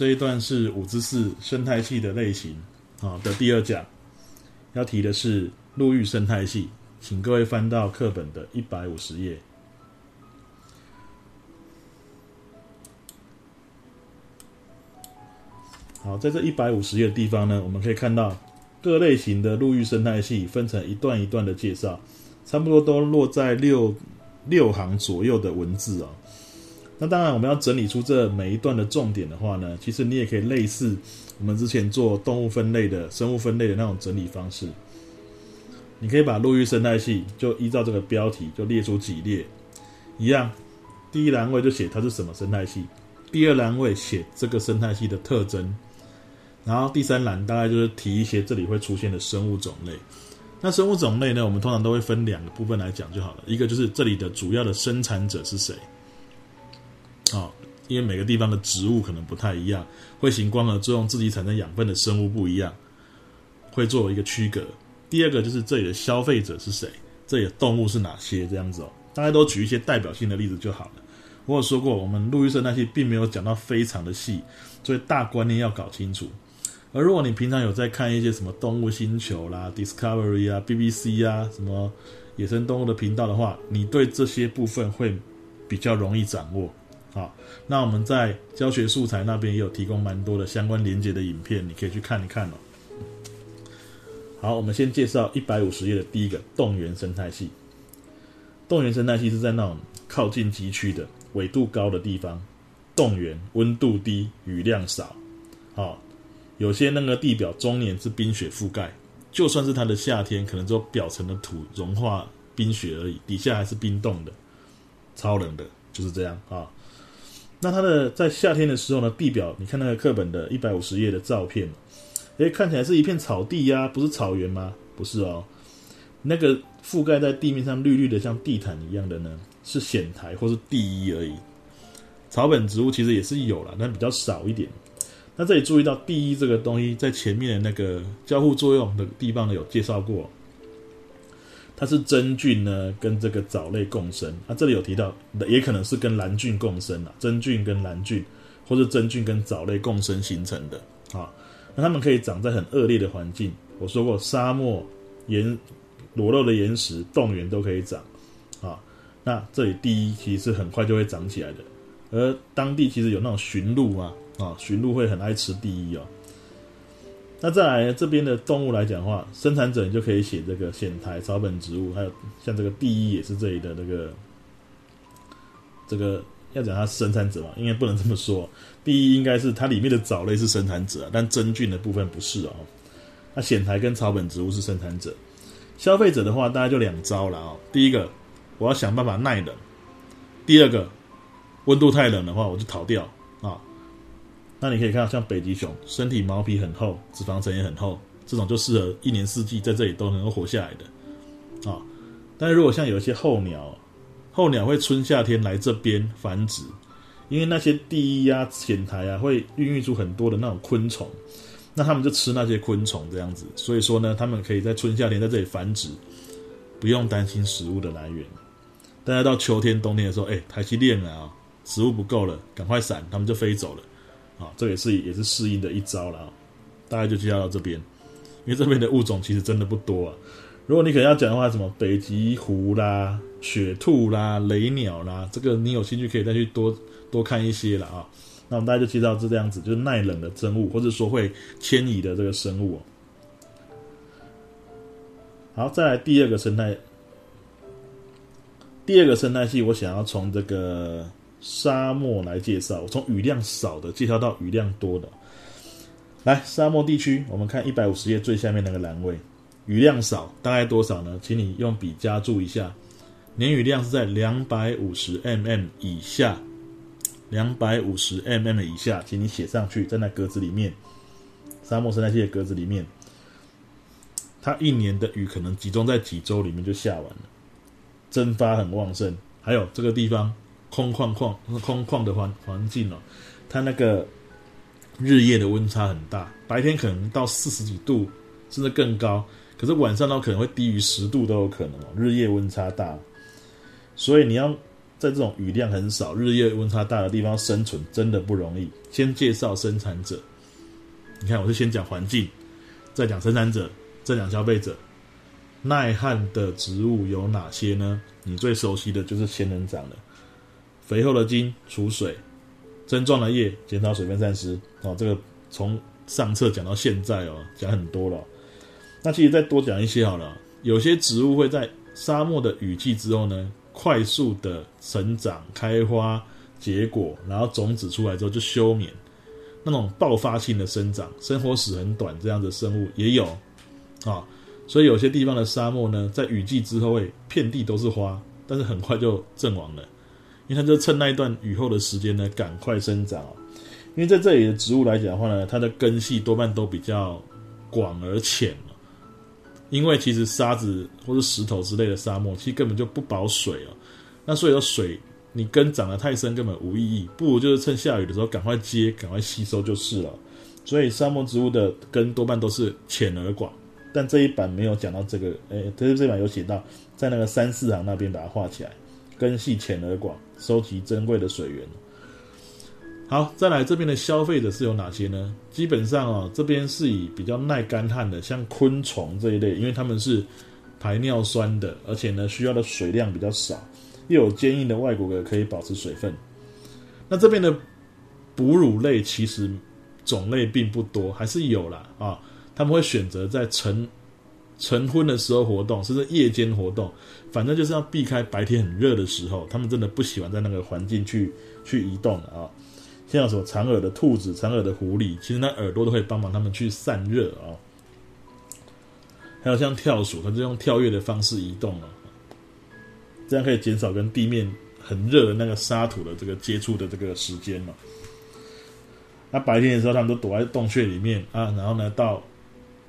这一段是五之四生态系的类型啊的第二讲，要提的是陆域生态系，请各位翻到课本的一百五十页。好，在这一百五十页的地方呢，我们可以看到各类型的陆域生态系分成一段一段的介绍，差不多都落在六六行左右的文字啊。那当然，我们要整理出这每一段的重点的话呢，其实你也可以类似我们之前做动物分类的生物分类的那种整理方式。你可以把陆域生态系就依照这个标题就列出几列，一样，第一栏位就写它是什么生态系，第二栏位写这个生态系的特征。然后第三栏大概就是提一些这里会出现的生物种类。那生物种类呢，我们通常都会分两个部分来讲就好了。一个就是这里的主要的生产者是谁，好，因为每个地方的植物可能不太一样，会行光合作用自己产生养分的生物不一样，会做一个区隔。第二个就是这里的消费者是谁，这里的动物是哪些这样子哦。大家都举一些代表性的例子就好了。我有说过，我们陆域生态系并没有讲到非常的细，所以大观念要搞清楚。而如果你平常有在看一些什么动物星球啦、Discovery 啊、BBC 啊、什么野生动物的频道的话，你对这些部分会比较容易掌握。好，那我们在教学素材那边也有提供蛮多的相关连接的影片，你可以去看一看哦。好，我们先介绍一百五十页的第一个动员生态系。动员生态系是在那种靠近极区的纬度高的地方，动员温度低、雨量少。好。有些那个地表终年是冰雪覆盖，就算是它的夏天，可能只有表层的土融化冰雪而已，底下还是冰冻的，超冷的，就是这样啊。那它的在夏天的时候呢，地表你看那个课本的一百五十页的照片，诶，看起来是一片草地呀，不是草原吗？不是哦，那个覆盖在地面上绿绿的像地毯一样的呢，是藓苔或是地衣而已。草本植物其实也是有了，但比较少一点。那这里注意到地衣这个东西，在前面的那个交互作用的地方呢，有介绍过，它是真菌呢跟这个藻类共生。那这里有提到，也可能是跟蓝菌共生啊，真菌跟蓝菌，或者真菌跟藻类共生形成的啊。那它们可以长在很恶劣的环境，我说过，沙漠、岩裸露的岩石、洞源都可以长啊。那这里第一其实很快就会长起来的，而当地其实有那种驯鹿啊。啊，驯鹿会很爱吃第一哦。那再来这边的动物来讲的话，生产者你就可以写这个藓苔、草本植物，还有像这个第一也是这里的那个这个要讲它生产者嘛，应该不能这么说。第一应该是它里面的藻类是生产者，但真菌的部分不是哦。那藓苔跟草本植物是生产者，消费者的话大概就两招了哦。第一个，我要想办法耐冷；第二个，温度太冷的话，我就逃掉。那你可以看到，像北极熊，身体毛皮很厚，脂肪层也很厚，这种就适合一年四季在这里都能够活下来的，啊。但是如果像有一些候鸟，候鸟会春夏天来这边繁殖，因为那些地衣啊、浅苔啊会孕育出很多的那种昆虫，那他们就吃那些昆虫这样子，所以说呢，他们可以在春夏天在这里繁殖，不用担心食物的来源。大家到秋天、冬天的时候，哎，台积电了啊，食物不够了，赶快闪，他们就飞走了。啊，这也是也是适应的一招了啊，大概就介绍到这边，因为这边的物种其实真的不多啊。如果你可能要讲的话，什么北极狐啦、雪兔啦、雷鸟啦，这个你有兴趣可以再去多多看一些了啊。那我们大家就介绍是这样子，就是耐冷的生物，或者说会迁移的这个生物。哦好，再来第二个生态，第二个生态系，我想要从这个。沙漠来介绍，从雨量少的介绍到雨量多的。来，沙漠地区，我们看一百五十页最下面那个栏位，雨量少大概多少呢？请你用笔加注一下，年雨量是在两百五十 mm 以下，两百五十 mm 以下，请你写上去，在那格子里面，沙漠生态系的格子里面，它一年的雨可能集中在几周里面就下完了，蒸发很旺盛，还有这个地方。空旷旷空旷的环环境哦，它那个日夜的温差很大，白天可能到四十几度，甚至更高，可是晚上呢可能会低于十度都有可能哦。日夜温差大，所以你要在这种雨量很少、日夜温差大的地方生存，真的不容易。先介绍生产者，你看，我是先讲环境，再讲生产者，再讲消费者。耐旱的植物有哪些呢？你最熟悉的就是仙人掌了。肥厚的茎储水，针状的叶减少水分散失。哦，这个从上册讲到现在哦，讲很多了。那其实再多讲一些好了。有些植物会在沙漠的雨季之后呢，快速的成长、开花、结果，然后种子出来之后就休眠。那种爆发性的生长，生活史很短，这样的生物也有啊。所以有些地方的沙漠呢，在雨季之后会遍地都是花，但是很快就阵亡了，因为它就趁那一段雨后的时间呢，赶快生长。因为在这里的植物来讲的话呢，它的根系多半都比较广而浅。因为其实沙子或者石头之类的沙漠，其实根本就不保水哦。那所以说水你根长得太深根本无意义，不如就是趁下雨的时候赶快接，赶快吸收就是了。所以沙漠植物的根多半都是浅而广，但这一版没有讲到这个，哎，但是这版有写到，在那个三四行那边把它画起来，根系浅而广，收集珍贵的水源。好，再来这边的消费者是有哪些呢？基本上哦，这边是以比较耐干旱的，像昆虫这一类，因为它们是排尿酸的，而且呢需要的水量比较少，又有坚硬的外骨骼可以保持水分。那这边的哺乳类其实种类并不多，还是有啦啊。他们会选择在成晨昏的时候活动，甚至夜间活动，反正就是要避开白天很热的时候。他们真的不喜欢在那个环境去去移动啊。像什么长耳的兔子、长耳的狐狸，其实那耳朵都会帮忙它们去散热啊。还有像跳鼠，它是用跳跃的方式移动了，这样可以减少跟地面很热的那个沙土的这个接触的这个时间嘛。那白天的时候，他们都躲在洞穴里面啊，然后呢，到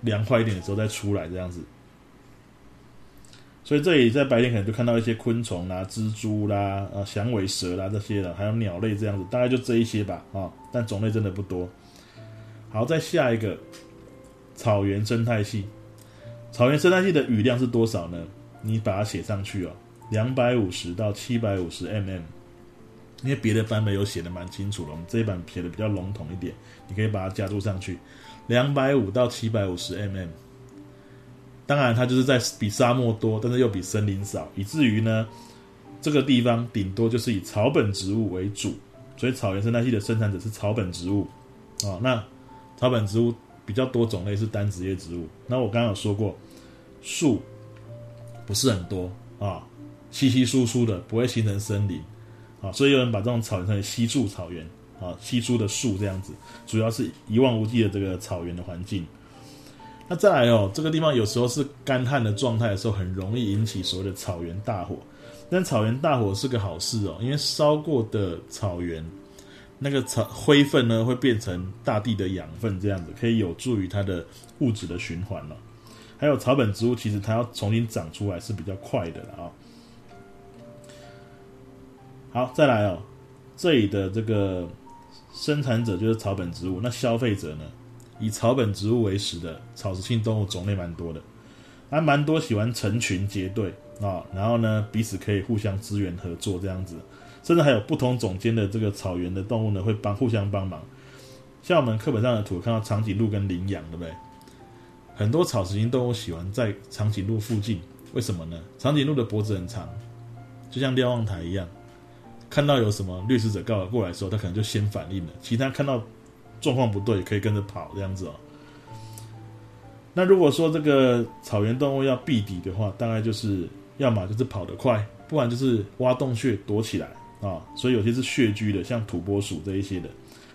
凉快一点的时候再出来，这样子。所以这里在白天可能就看到一些昆虫啦、蜘蛛啦、啊响尾蛇啦这些的，还有鸟类这样子，大概就这一些吧，啊，但种类真的不多。好，再下一个草原生态系，草原生态系的雨量是多少呢？你把它写上去哦，两百五十到七百五十 mm，因为别的版本有写的蛮清楚了，我们这一版写的比较笼统一点，你可以把它加注上去，两百五到七百五十 mm。当然，它就是在比沙漠多，但是又比森林少，以至于呢，这个地方顶多就是以草本植物为主，所以草原生态系的生产者是草本植物啊。那草本植物比较多种类是单子叶植物。那我刚刚有说过，树不是很多啊，稀稀疏疏的，不会形成森林啊，所以有人把这种草原称为稀树草原啊，稀疏的树这样子，主要是一望无际的这个草原的环境。那再来哦，这个地方有时候是干旱的状态的时候，很容易引起所谓的草原大火。但草原大火是个好事哦，因为烧过的草原那个草灰分呢，会变成大地的养分，这样子可以有助于它的物质的循环了。还有草本植物，其实它要重新长出来是比较快的啊。好，再来哦，这里的这个生产者就是草本植物，那消费者呢？以草本植物为食的草食性动物种类蛮多的，还蛮多喜欢成群结队啊，然后呢彼此可以互相支援合作这样子，甚至还有不同种间的这个草原的动物呢会帮互相帮忙。像我们课本上的图看到长颈鹿跟羚羊，对不对？很多草食性动物喜欢在长颈鹿附近，为什么呢？长颈鹿的脖子很长，就像瞭望台一样，看到有什么掠食者告过来的时候，它可能就先反应了。其他看到。状况不对，可以跟着跑这样子哦。那如果说这个草原动物要避敌的话，大概就是要么就是跑得快，不然就是挖洞穴躲起来啊。所以有些是穴居的，像土拨鼠这一些的。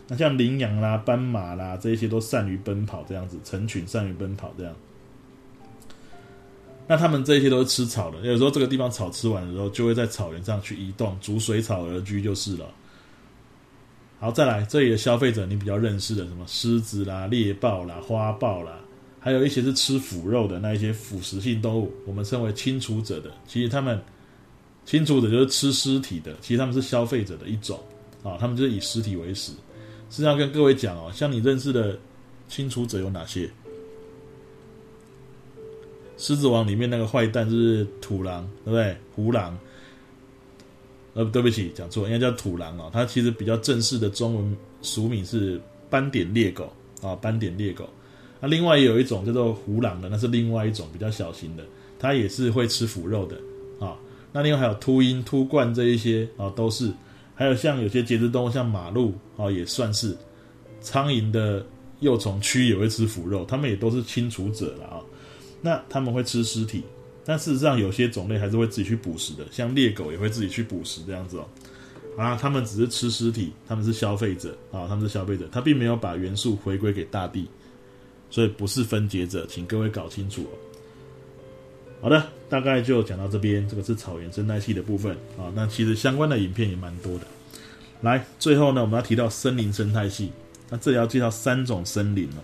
那像羚羊啦、斑马啦这一些都善于奔跑，这样子成群善于奔跑这样。那他们这些都是吃草的，有时候这个地方草吃完的时候，就会在草原上去移动，逐水草而居就是了。好，再来这里的消费者，你比较认识的什么狮子啦、猎豹啦、花豹啦，还有一些是吃腐肉的那一些腐食性动物，我们称为清除者的。其实他们清除者就是吃尸体的，其实他们是消费者的一种啊，他们就是以尸体为食。是要跟各位讲哦，像你认识的清除者有哪些？狮子王里面那个坏蛋是土狼，对不对？胡狼。呃，对不起，讲错，应该叫土狼哦。它其实比较正式的中文俗名是斑点猎狗啊，斑点猎狗。那另外也有一种叫做胡狼的，那是另外一种比较小型的，它也是会吃腐肉的啊。那另外还有秃鹰、秃鹳这一些啊，都是。还有像有些节肢动物，像马鹿啊，也算是苍蝇的幼虫蛆也会吃腐肉，它们也都是清除者了啊。那他们会吃尸体，但事实上有些种类还是会自己去捕食的，像猎狗也会自己去捕食这样子哦。啊，他们只是吃尸体，他们是消费者啊，他们是消费者，他并没有把元素回归给大地。所以不是分解者，请各位搞清楚哦。好的，大概就讲到这边，这个是草原生态系的部分啊。那其实相关的影片也蛮多的。来，最后呢，我们要提到森林生态系。那这里要介绍三种森林了。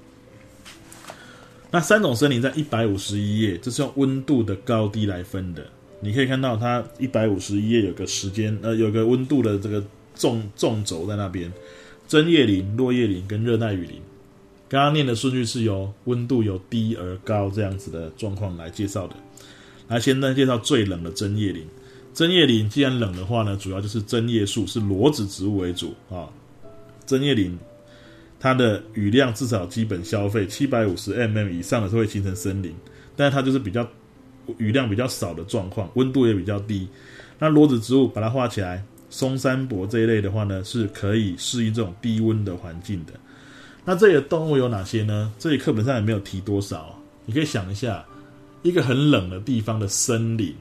那三种森林在一百五十一页，这是用温度的高低来分的。你可以看到它一百五十一页有个时间，呃，有个温度的这个纵纵轴在那边：针叶林、落叶林跟热带雨林。刚刚念的顺序是由温度由低而高这样子的状况来介绍的。来，先呢介绍最冷的针叶林。针叶林既然冷的话呢，主要就是针叶树是裸子植物为主啊。针叶林它的雨量至少基本消费七百五十 mm 以上的，会形成森林。但是它就是比较雨量比较少的状况，温度也比较低。那裸子植物把它画起来，松山柏这一类的话呢，是可以适应这种低温的环境的。那这里的动物有哪些呢？这里课本上也没有提多少。你可以想一下，一个很冷的地方的森林，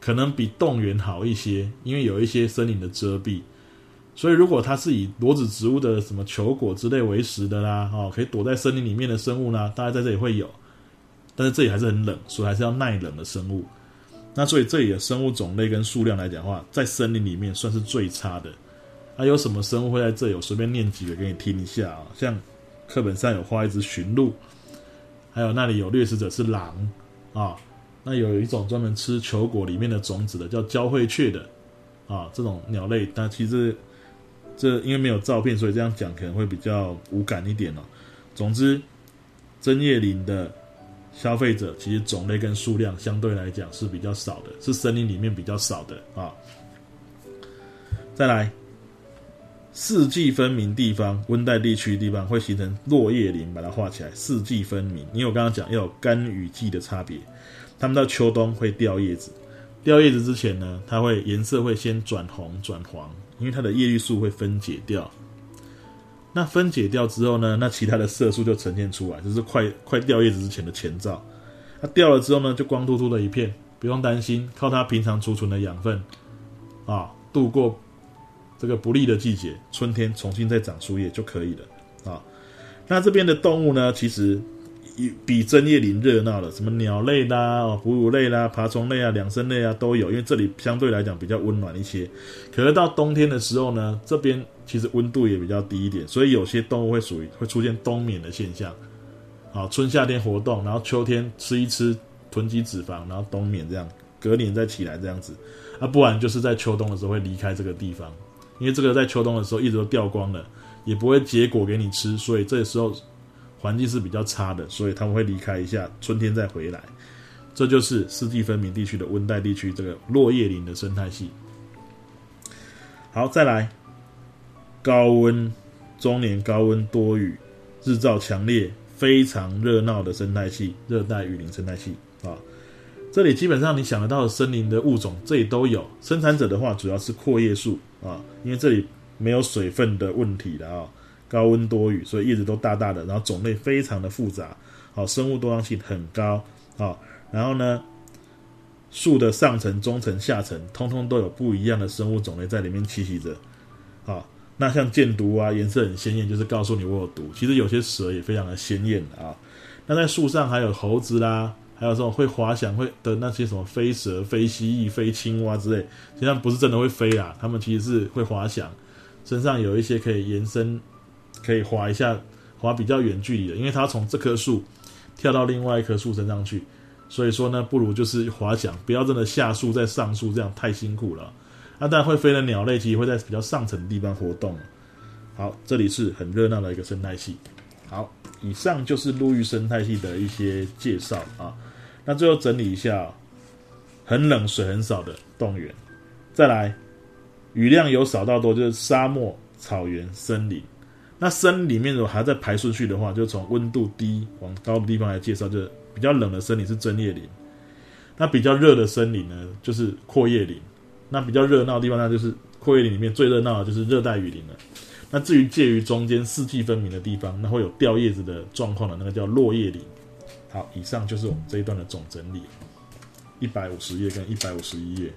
可能比动物园好一些，因为有一些森林的遮蔽。所以，如果它是以裸子植物的什么球果之类为食的啦，哦，可以躲在森林里面的生物呢，大概在这里会有。但是这里还是很冷，所以还是要耐冷的生物。那所以这里的生物种类跟数量来讲的话，在森林里面算是最差的。那有什么生物会在这里？我随便念几个给你听一下啊，像。课本上有画一只驯鹿，还有那里有掠食者是狼啊，那有一种专门吃球果里面的种子的叫交喙雀的啊，这种鸟类，但其实这因为没有照片，所以这样讲可能会比较无感一点哦。总之，针叶林的消费者其实种类跟数量相对来讲是比较少的，是森林里面比较少的啊。再来。四季分明地方，温带地区地方会形成落叶林，把它画起来。四季分明，因为我刚刚讲要有干雨季的差别，他们到秋冬会掉叶子，掉叶子之前呢，它会颜色会先转红转黄，因为它的叶绿素会分解掉。那分解掉之后呢，那其他的色素就呈现出来，就是快快掉叶子之前的前兆。它掉了之后呢，就光秃秃的一片，不用担心，靠它平常储存的养分啊，度过。这个不利的季节，春天重新再长树叶就可以了啊。那这边的动物呢，其实比针叶林热闹了，什么鸟类啦、哺乳类啦、爬虫类啊、两生类啊都有。因为这里相对来讲比较温暖一些。可是到冬天的时候呢，这边其实温度也比较低一点，所以有些动物会属于会出现冬眠的现象。好，春夏天活动，然后秋天吃一吃囤积脂肪，然后冬眠这样，隔年再起来这样子。啊，不然就是在秋冬的时候会离开这个地方。因为这个在秋冬的时候一直都掉光了，也不会结果给你吃，所以这时候环境是比较差的，所以他们会离开一下，春天再回来。这就是四季分明地区的温带地区这个落叶林的生态系。好，再来高温、中年高温多雨、日照强烈、非常热闹的生态系——热带雨林生态系啊。这里基本上你想得到的森林的物种，这里都有。生产者的话，主要是阔叶树啊，因为这里没有水分的问题的啊，高温多雨，所以叶子都大大的，然后种类非常的复杂，好，生物多样性很高啊。然后呢，树的上层、中层、下层，通通都有不一样的生物种类在里面栖息着。好，那像箭毒啊，颜色很鲜艳，就是告诉你我有毒。其实有些蛇也非常的鲜艳啊。那在树上还有猴子啦。还有这种会滑翔会的那些什么飞蛇、飞蜥蜴、飞青蛙之类，实际上不是真的会飞啊，它们其实是会滑翔，身上有一些可以延伸，可以滑一下，滑比较远距离的，因为它从这棵树跳到另外一棵树身上去，所以说呢，不如就是滑翔，不要真的下树再上树，这样太辛苦了。那当然会飞的鸟类，其实会在比较上层的地方活动。好，这里是很热闹的一个生态系。好，以上就是陆域生态系的一些介绍啊。那最后整理一下，很冷、水很少的动物园，再来雨量由少到多就是沙漠、草原、森林。那森里面如果还在排顺序的话，就从温度低往高的地方来介绍，就比较冷的森林是针叶林，那比较热的森林呢就是阔叶林，那比较热闹的地方那就是阔叶林里面最热闹的就是热带雨林了。那至于介于中间四季分明的地方，那会有掉叶子的状况的那个叫落叶林。好，以上就是我们这一段的总整理，一百五十页跟一百五十一页。